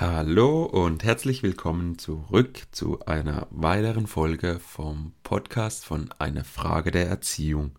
Hallo und herzlich willkommen zurück zu einer weiteren Folge vom Podcast von Eine Frage der Erziehung.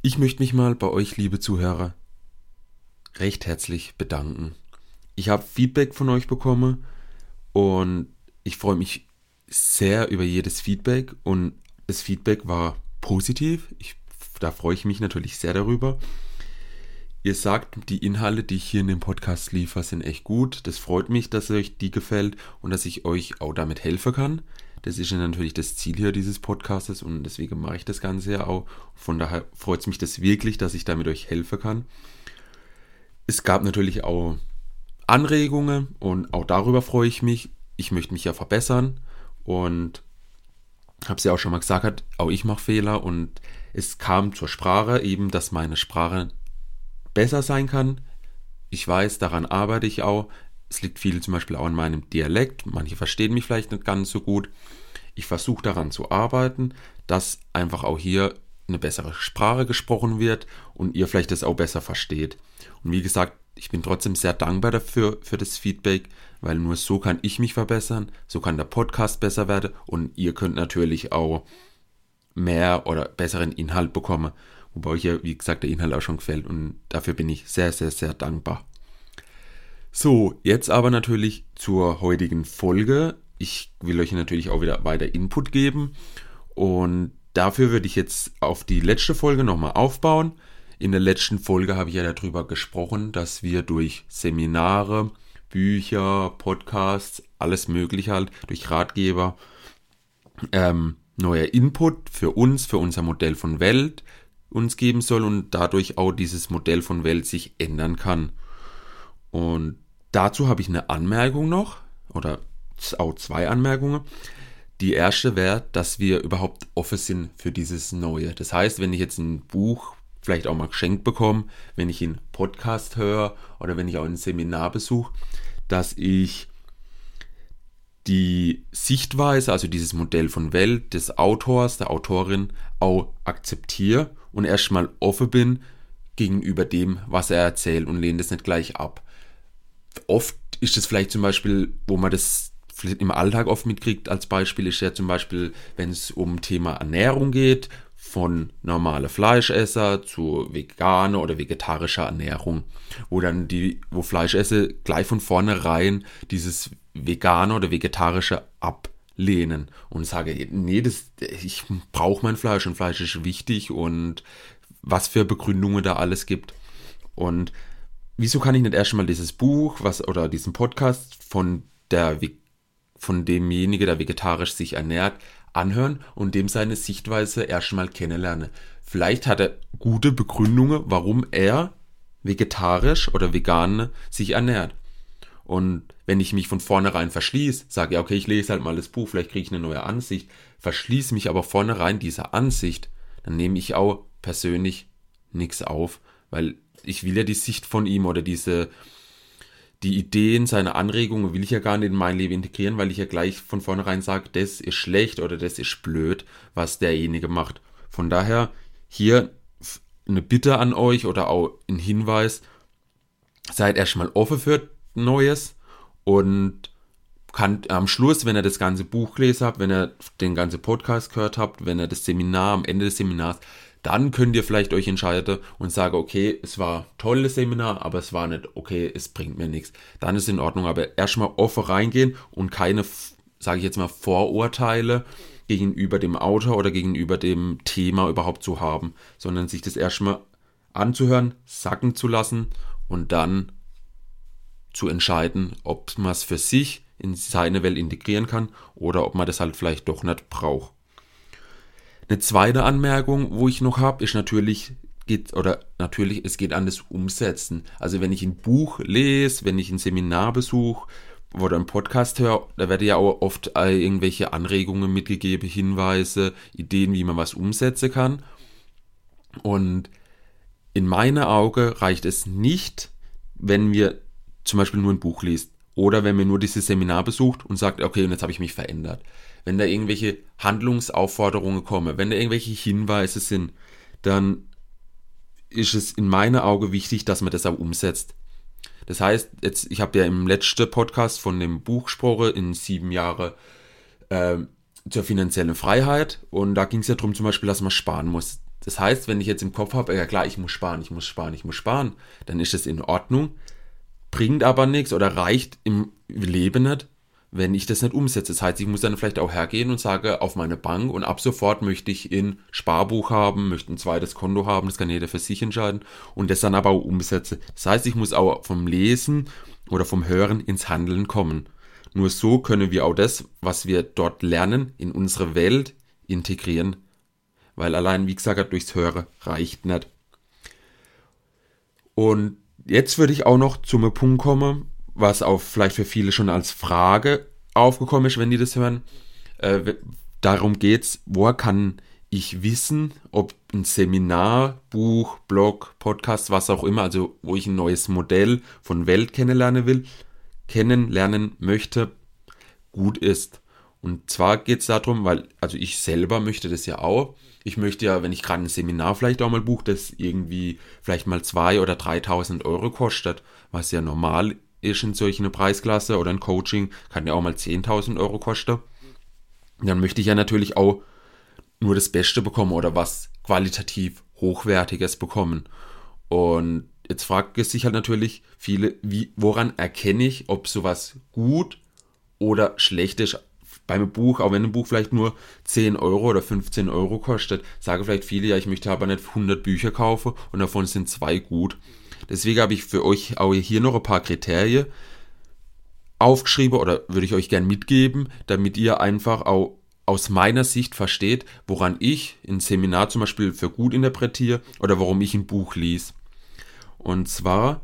Ich möchte mich mal bei euch, liebe Zuhörer, recht herzlich bedanken. Ich habe Feedback von euch bekommen und ich freue mich sehr über jedes Feedback und das Feedback war positiv. Ich, da freue ich mich natürlich sehr darüber. Ihr sagt, die Inhalte, die ich hier in dem Podcast liefere, sind echt gut. Das freut mich, dass euch die gefällt und dass ich euch auch damit helfen kann. Das ist ja natürlich das Ziel hier dieses Podcastes und deswegen mache ich das Ganze ja auch. Von daher freut es mich das wirklich, dass ich damit euch helfen kann. Es gab natürlich auch Anregungen und auch darüber freue ich mich. Ich möchte mich ja verbessern und habe es ja auch schon mal gesagt, auch ich mache Fehler und es kam zur Sprache eben, dass meine Sprache besser sein kann. Ich weiß, daran arbeite ich auch. Es liegt viel zum Beispiel auch in meinem Dialekt. Manche verstehen mich vielleicht nicht ganz so gut. Ich versuche daran zu arbeiten, dass einfach auch hier eine bessere Sprache gesprochen wird und ihr vielleicht das auch besser versteht. Und wie gesagt, ich bin trotzdem sehr dankbar dafür, für das Feedback, weil nur so kann ich mich verbessern, so kann der Podcast besser werden und ihr könnt natürlich auch mehr oder besseren Inhalt bekommen. Wobei euch ja, wie gesagt, der Inhalt auch schon gefällt und dafür bin ich sehr, sehr, sehr dankbar. So, jetzt aber natürlich zur heutigen Folge. Ich will euch natürlich auch wieder weiter Input geben und dafür würde ich jetzt auf die letzte Folge nochmal aufbauen. In der letzten Folge habe ich ja darüber gesprochen, dass wir durch Seminare, Bücher, Podcasts, alles Mögliche halt, durch Ratgeber, ähm, neuer Input für uns, für unser Modell von Welt, uns geben soll und dadurch auch dieses Modell von Welt sich ändern kann. Und dazu habe ich eine Anmerkung noch oder auch zwei Anmerkungen. Die erste wäre, dass wir überhaupt offen sind für dieses Neue. Das heißt, wenn ich jetzt ein Buch vielleicht auch mal geschenkt bekomme, wenn ich einen Podcast höre oder wenn ich auch ein Seminar besuche, dass ich die Sichtweise, also dieses Modell von Welt des Autors, der Autorin auch akzeptiere und erstmal offen bin gegenüber dem, was er erzählt und lehne das nicht gleich ab. Oft ist es vielleicht zum Beispiel, wo man das im Alltag oft mitkriegt, als Beispiel ist ja zum Beispiel, wenn es um Thema Ernährung geht, von normaler Fleischesser zu veganer oder vegetarischer Ernährung, wo dann die, wo Fleischesser gleich von vornherein dieses vegane oder vegetarische ablehnen und sage, nee, das, ich brauche mein Fleisch und Fleisch ist wichtig und was für Begründungen da alles gibt. Und wieso kann ich nicht erstmal dieses Buch was oder diesen Podcast von der von demjenigen, der vegetarisch sich ernährt, anhören und dem seine Sichtweise erstmal kennenlernen. Vielleicht hat er gute Begründungen, warum er vegetarisch oder vegan sich ernährt. Und wenn ich mich von vornherein verschließe, sage ja, okay, ich lese halt mal das Buch, vielleicht kriege ich eine neue Ansicht, verschließe mich aber vornherein dieser Ansicht, dann nehme ich auch persönlich nichts auf, weil ich will ja die Sicht von ihm oder diese, die Ideen, seine Anregungen will ich ja gar nicht in mein Leben integrieren, weil ich ja gleich von vornherein sage, das ist schlecht oder das ist blöd, was derjenige macht. Von daher hier eine Bitte an euch oder auch ein Hinweis, seid erstmal offen für Neues und kann am Schluss, wenn ihr das ganze Buch gelesen habt, wenn ihr den ganzen Podcast gehört habt, wenn ihr das Seminar am Ende des Seminars, dann könnt ihr vielleicht euch entscheiden und sagen, okay, es war tolles Seminar, aber es war nicht, okay, es bringt mir nichts. Dann ist in Ordnung, aber erstmal offen reingehen und keine, sage ich jetzt mal, Vorurteile gegenüber dem Autor oder gegenüber dem Thema überhaupt zu haben, sondern sich das erstmal anzuhören, sacken zu lassen und dann zu entscheiden, ob man es für sich in seine Welt integrieren kann oder ob man das halt vielleicht doch nicht braucht. Eine zweite Anmerkung, wo ich noch habe, ist natürlich geht oder natürlich es geht an das Umsetzen. Also wenn ich ein Buch lese, wenn ich ein Seminar besuche oder einen Podcast höre, da werde ja auch oft irgendwelche Anregungen mitgegeben, Hinweise, Ideen, wie man was umsetzen kann. Und in meiner Auge reicht es nicht, wenn wir zum Beispiel nur ein Buch liest oder wenn man nur dieses Seminar besucht und sagt, okay, und jetzt habe ich mich verändert. Wenn da irgendwelche Handlungsaufforderungen kommen, wenn da irgendwelche Hinweise sind, dann ist es in meiner Auge wichtig, dass man das auch umsetzt. Das heißt, jetzt, ich habe ja im letzten Podcast von dem Buch gesprochen, in sieben Jahre äh, zur finanziellen Freiheit. Und da ging es ja darum zum Beispiel, dass man sparen muss. Das heißt, wenn ich jetzt im Kopf habe, ja klar, ich muss sparen, ich muss sparen, ich muss sparen, dann ist das in Ordnung, bringt aber nichts oder reicht im Leben nicht, wenn ich das nicht umsetze. Das heißt, ich muss dann vielleicht auch hergehen und sage auf meine Bank und ab sofort möchte ich in Sparbuch haben, möchte ein zweites Konto haben, das kann jeder für sich entscheiden und das dann aber auch umsetze. Das heißt, ich muss auch vom Lesen oder vom Hören ins Handeln kommen. Nur so können wir auch das, was wir dort lernen, in unsere Welt integrieren. Weil allein, wie gesagt, durchs Hören reicht nicht. Und jetzt würde ich auch noch zum Punkt kommen, was auch vielleicht für viele schon als Frage aufgekommen ist, wenn die das hören. Äh, darum geht's, woher kann ich wissen, ob ein Seminar, Buch, Blog, Podcast, was auch immer, also wo ich ein neues Modell von Welt kennenlernen will, kennenlernen möchte, gut ist. Und zwar geht es darum, weil, also ich selber möchte das ja auch. Ich möchte ja, wenn ich gerade ein Seminar vielleicht auch mal buche, das irgendwie vielleicht mal 2.000 oder 3.000 Euro kostet, was ja normal ist in solchen Preisklasse oder ein Coaching, kann ja auch mal 10.000 Euro kosten. Dann möchte ich ja natürlich auch nur das Beste bekommen oder was qualitativ Hochwertiges bekommen. Und jetzt fragt es sich halt natürlich viele, wie, woran erkenne ich, ob sowas gut oder schlecht ist beim Buch, auch wenn ein Buch vielleicht nur 10 Euro oder 15 Euro kostet, sagen vielleicht viele, ja, ich möchte aber nicht 100 Bücher kaufen und davon sind zwei gut. Deswegen habe ich für euch auch hier noch ein paar Kriterien aufgeschrieben oder würde ich euch gern mitgeben, damit ihr einfach auch aus meiner Sicht versteht, woran ich ein Seminar zum Beispiel für gut interpretiere oder warum ich ein Buch lies. Und zwar,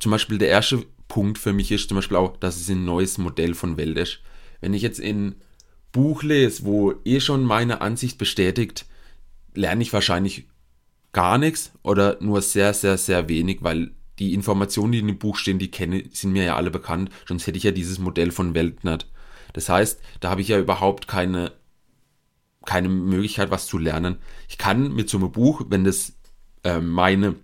zum Beispiel der erste Punkt für mich ist zum Beispiel auch, dass es ein neues Modell von Welt ist. Wenn ich jetzt ein Buch lese, wo eh schon meine Ansicht bestätigt, lerne ich wahrscheinlich gar nichts oder nur sehr, sehr, sehr wenig, weil die Informationen, die in dem Buch stehen, die kenne, sind mir ja alle bekannt, sonst hätte ich ja dieses Modell von Welt nicht. Das heißt, da habe ich ja überhaupt keine, keine Möglichkeit, was zu lernen. Ich kann mit so einem Buch, wenn das äh, meine,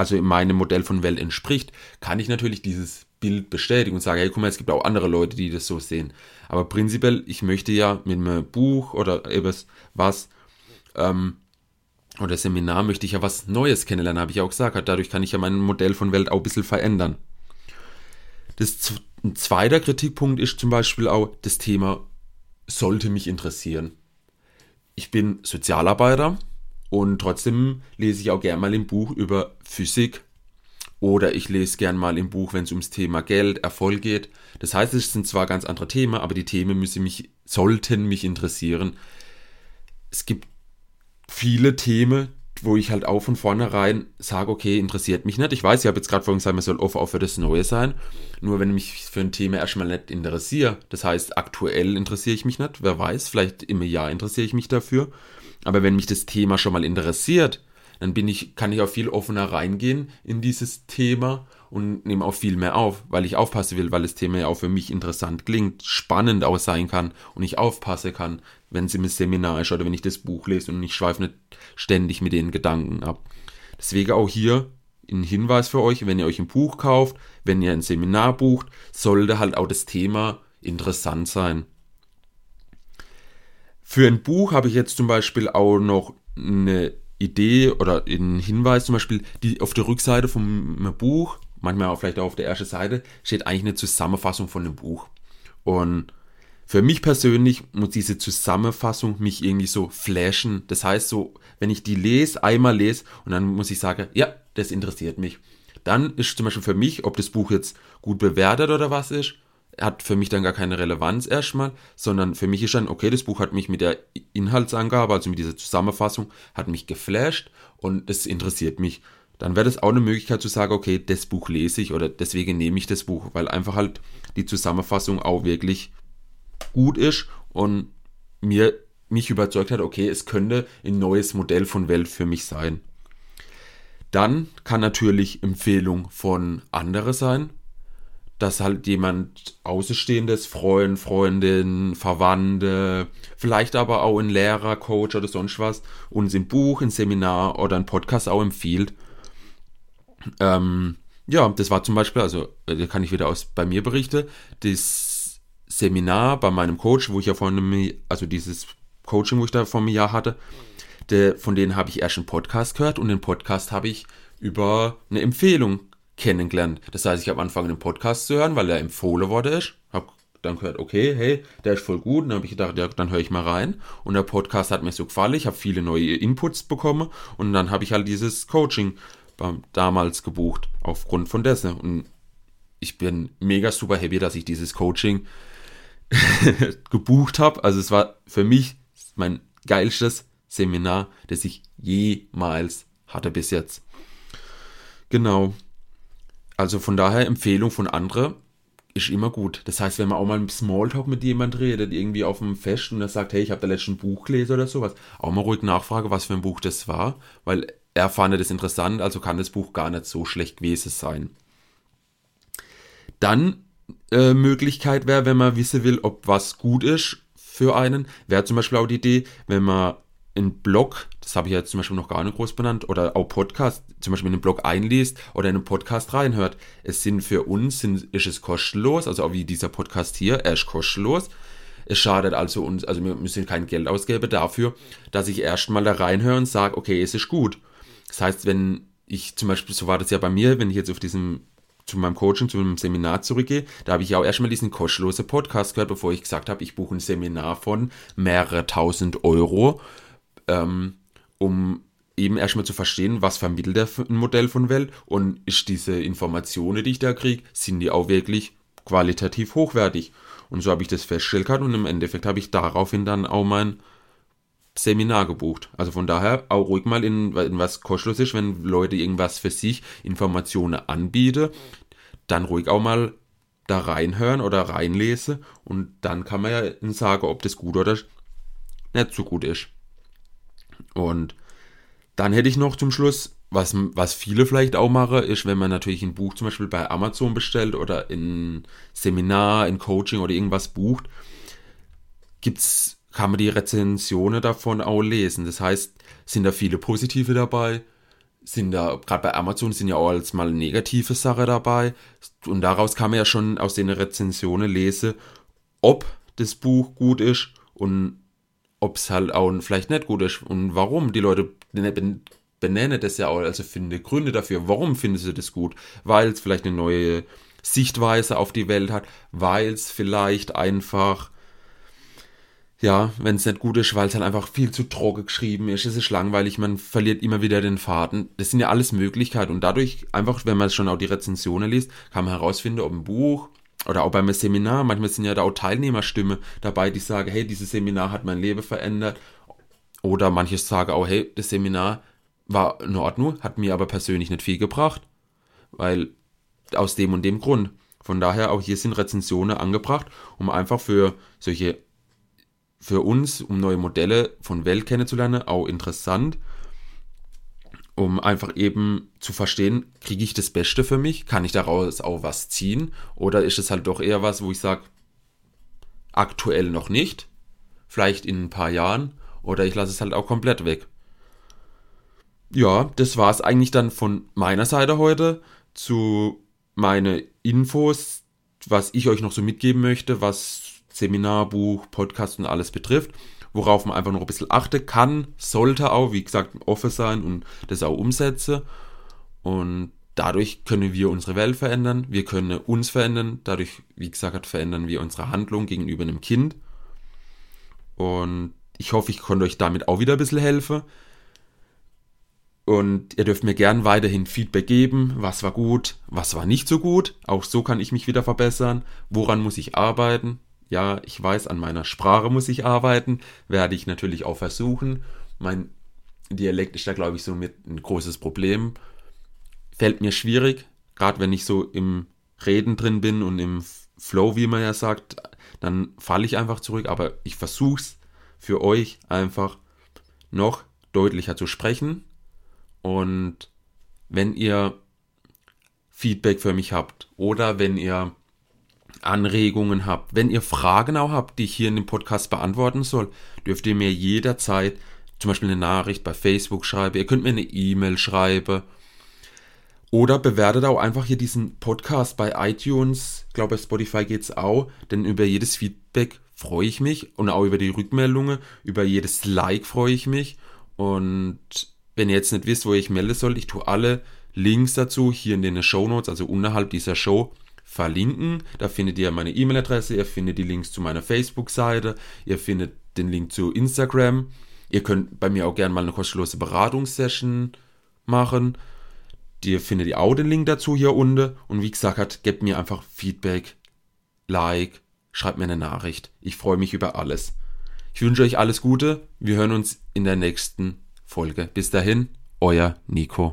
also in meinem Modell von Welt entspricht, kann ich natürlich dieses Bild bestätigen und sagen, hey, guck mal, es gibt auch andere Leute, die das so sehen. Aber prinzipiell, ich möchte ja mit einem Buch oder etwas was ähm, oder Seminar möchte ich ja was Neues kennenlernen, habe ich auch gesagt. Dadurch kann ich ja mein Modell von Welt auch ein bisschen verändern. Das, ein zweiter Kritikpunkt ist zum Beispiel auch das Thema, sollte mich interessieren. Ich bin Sozialarbeiter und trotzdem lese ich auch gerne mal im Buch über Physik oder ich lese gern mal im Buch, wenn es ums Thema Geld, Erfolg geht. Das heißt, es sind zwar ganz andere Themen, aber die Themen müssen mich, sollten mich interessieren. Es gibt viele Themen, wo ich halt auch von vornherein sage, okay, interessiert mich nicht. Ich weiß, ich habe jetzt gerade vorhin gesagt, man soll offen auch für das Neue sein. Nur wenn ich mich für ein Thema erstmal nicht interessiere, das heißt, aktuell interessiere ich mich nicht, wer weiß, vielleicht im Jahr interessiere ich mich dafür. Aber wenn mich das Thema schon mal interessiert, dann bin ich, kann ich auch viel offener reingehen in dieses Thema und nehme auch viel mehr auf, weil ich aufpassen will, weil das Thema ja auch für mich interessant klingt, spannend auch sein kann und ich aufpasse kann, wenn es im Seminar ist oder wenn ich das Buch lese und ich schweife nicht ständig mit den Gedanken ab. Deswegen auch hier ein Hinweis für euch, wenn ihr euch ein Buch kauft, wenn ihr ein Seminar bucht, sollte halt auch das Thema interessant sein. Für ein Buch habe ich jetzt zum Beispiel auch noch eine Idee oder einen Hinweis zum Beispiel, die auf der Rückseite vom Buch, manchmal auch vielleicht auch auf der ersten Seite, steht eigentlich eine Zusammenfassung von dem Buch. Und für mich persönlich muss diese Zusammenfassung mich irgendwie so flashen. Das heißt so, wenn ich die lese, einmal lese und dann muss ich sagen, ja, das interessiert mich. Dann ist zum Beispiel für mich, ob das Buch jetzt gut bewertet oder was ist, hat für mich dann gar keine Relevanz erstmal, sondern für mich ist dann, okay, das Buch hat mich mit der Inhaltsangabe, also mit dieser Zusammenfassung, hat mich geflasht und das interessiert mich. Dann wäre das auch eine Möglichkeit zu sagen, okay, das Buch lese ich oder deswegen nehme ich das Buch, weil einfach halt die Zusammenfassung auch wirklich gut ist und mir mich überzeugt hat, okay, es könnte ein neues Modell von Welt für mich sein. Dann kann natürlich Empfehlung von anderen sein, dass halt jemand Außenstehendes, Freund, Freundin, Verwandte, vielleicht aber auch ein Lehrer, Coach oder sonst was, uns ein Buch, ein Seminar oder ein Podcast auch empfiehlt. Ähm, ja, das war zum Beispiel, also äh, da kann ich wieder aus bei mir berichten, das Seminar bei meinem Coach, wo ich ja vor also dieses Coaching, wo ich da vor einem Jahr hatte, der, von denen habe ich erst einen Podcast gehört und den Podcast habe ich über eine Empfehlung kennengelernt. Das heißt, ich habe angefangen, den Podcast zu hören, weil er empfohlen worden ist. Habe dann gehört, okay, hey, der ist voll gut. Und dann habe ich gedacht, ja, dann höre ich mal rein. Und der Podcast hat mir so gefallen. Ich habe viele neue Inputs bekommen. Und dann habe ich halt dieses Coaching damals gebucht, aufgrund von dessen. Und ich bin mega super happy, dass ich dieses Coaching gebucht habe. Also es war für mich mein geilstes Seminar, das ich jemals hatte bis jetzt. Genau. Also von daher Empfehlung von anderen ist immer gut. Das heißt, wenn man auch mal im Smalltalk mit jemand redet, irgendwie auf dem Fest und er sagt, hey, ich habe da letzten Buch gelesen oder sowas, auch mal ruhig nachfragen, was für ein Buch das war, weil er fand das interessant, also kann das Buch gar nicht so schlecht gewesen sein. Dann äh, Möglichkeit wäre, wenn man wissen will, ob was gut ist für einen, wäre zum Beispiel auch die Idee, wenn man einen Blog, das habe ich jetzt zum Beispiel noch gar nicht groß benannt, oder auch Podcast, zum Beispiel in einen Blog einliest oder in einen Podcast reinhört. Es sind für uns, sind, ist es kostenlos, also auch wie dieser Podcast hier, er ist kostenlos. Es schadet also uns, also wir müssen kein Geld ausgeben dafür, dass ich erstmal da reinhöre und sage, okay, es ist gut. Das heißt, wenn ich zum Beispiel, so war das ja bei mir, wenn ich jetzt auf diesem zu meinem Coaching, zu einem Seminar zurückgehe, da habe ich auch erstmal diesen kostenlosen Podcast gehört, bevor ich gesagt habe, ich buche ein Seminar von mehrere tausend Euro, ähm, um eben erstmal zu verstehen, was vermittelt der ein Modell von Welt und ist diese Informationen, die ich da kriege, sind die auch wirklich qualitativ hochwertig. Und so habe ich das festgestellt und im Endeffekt habe ich daraufhin dann auch mein Seminar gebucht. Also von daher auch ruhig mal in, in was kostenlos ist, wenn Leute irgendwas für sich Informationen anbieten, dann ruhig auch mal da reinhören oder reinlesen und dann kann man ja sagen, ob das gut oder nicht so gut ist. Und dann hätte ich noch zum Schluss, was, was viele vielleicht auch machen, ist, wenn man natürlich ein Buch zum Beispiel bei Amazon bestellt oder in Seminar, in Coaching oder irgendwas bucht, gibt's kann man die Rezensionen davon auch lesen. Das heißt, sind da viele positive dabei, sind da, gerade bei Amazon sind ja auch als mal negative Sachen dabei. Und daraus kann man ja schon aus den Rezensionen lesen, ob das Buch gut ist und ob es halt auch vielleicht nicht gut ist und warum. Die Leute benennen das ja auch, also finde Gründe dafür, warum finden sie das gut. Weil es vielleicht eine neue Sichtweise auf die Welt hat, weil es vielleicht einfach ja, wenn es nicht gut ist, weil es halt einfach viel zu trocken geschrieben ist, es ist langweilig, man verliert immer wieder den Faden. Das sind ja alles Möglichkeiten und dadurch einfach, wenn man schon auch die Rezensionen liest, kann man herausfinden, ob ein Buch oder auch beim Seminar, manchmal sind ja da auch Teilnehmerstimme dabei, die sagen, hey, dieses Seminar hat mein Leben verändert. Oder manche sagen auch, hey, das Seminar war in Ordnung, hat mir aber persönlich nicht viel gebracht, weil aus dem und dem Grund. Von daher auch hier sind Rezensionen angebracht, um einfach für solche für uns, um neue Modelle von Welt kennenzulernen, auch interessant, um einfach eben zu verstehen, kriege ich das Beste für mich? Kann ich daraus auch was ziehen? Oder ist es halt doch eher was, wo ich sage, aktuell noch nicht, vielleicht in ein paar Jahren, oder ich lasse es halt auch komplett weg. Ja, das war es eigentlich dann von meiner Seite heute zu meine Infos, was ich euch noch so mitgeben möchte, was Seminarbuch, Podcast und alles betrifft, worauf man einfach noch ein bisschen achten kann, sollte auch, wie gesagt, offen sein und das auch umsetzen. Und dadurch können wir unsere Welt verändern, wir können uns verändern, dadurch, wie gesagt, verändern wir unsere Handlung gegenüber einem Kind. Und ich hoffe, ich konnte euch damit auch wieder ein bisschen helfen. Und ihr dürft mir gern weiterhin Feedback geben, was war gut, was war nicht so gut. Auch so kann ich mich wieder verbessern. Woran muss ich arbeiten? Ja, ich weiß, an meiner Sprache muss ich arbeiten, werde ich natürlich auch versuchen. Mein Dialekt ist da, glaube ich, so mit ein großes Problem. Fällt mir schwierig, gerade wenn ich so im Reden drin bin und im Flow, wie man ja sagt, dann falle ich einfach zurück, aber ich versuche es für euch einfach noch deutlicher zu sprechen. Und wenn ihr Feedback für mich habt oder wenn ihr Anregungen habt, wenn ihr Fragen auch habt, die ich hier in dem Podcast beantworten soll, dürft ihr mir jederzeit zum Beispiel eine Nachricht bei Facebook schreiben. Ihr könnt mir eine E-Mail schreiben. Oder bewertet auch einfach hier diesen Podcast bei iTunes. Ich glaube, bei Spotify geht's auch. Denn über jedes Feedback freue ich mich. Und auch über die Rückmeldungen. Über jedes Like freue ich mich. Und wenn ihr jetzt nicht wisst, wo ihr euch melden sollt, ich tue alle Links dazu hier in den Show Notes, also unterhalb dieser Show, verlinken. Da findet ihr meine E-Mail-Adresse, ihr findet die Links zu meiner Facebook-Seite, ihr findet den Link zu Instagram. Ihr könnt bei mir auch gerne mal eine kostenlose Beratungssession machen. Ihr findet ihr auch den Link dazu hier unten. Und wie gesagt, gebt mir einfach Feedback, Like, schreibt mir eine Nachricht. Ich freue mich über alles. Ich wünsche euch alles Gute. Wir hören uns in der nächsten Folge. Bis dahin, euer Nico.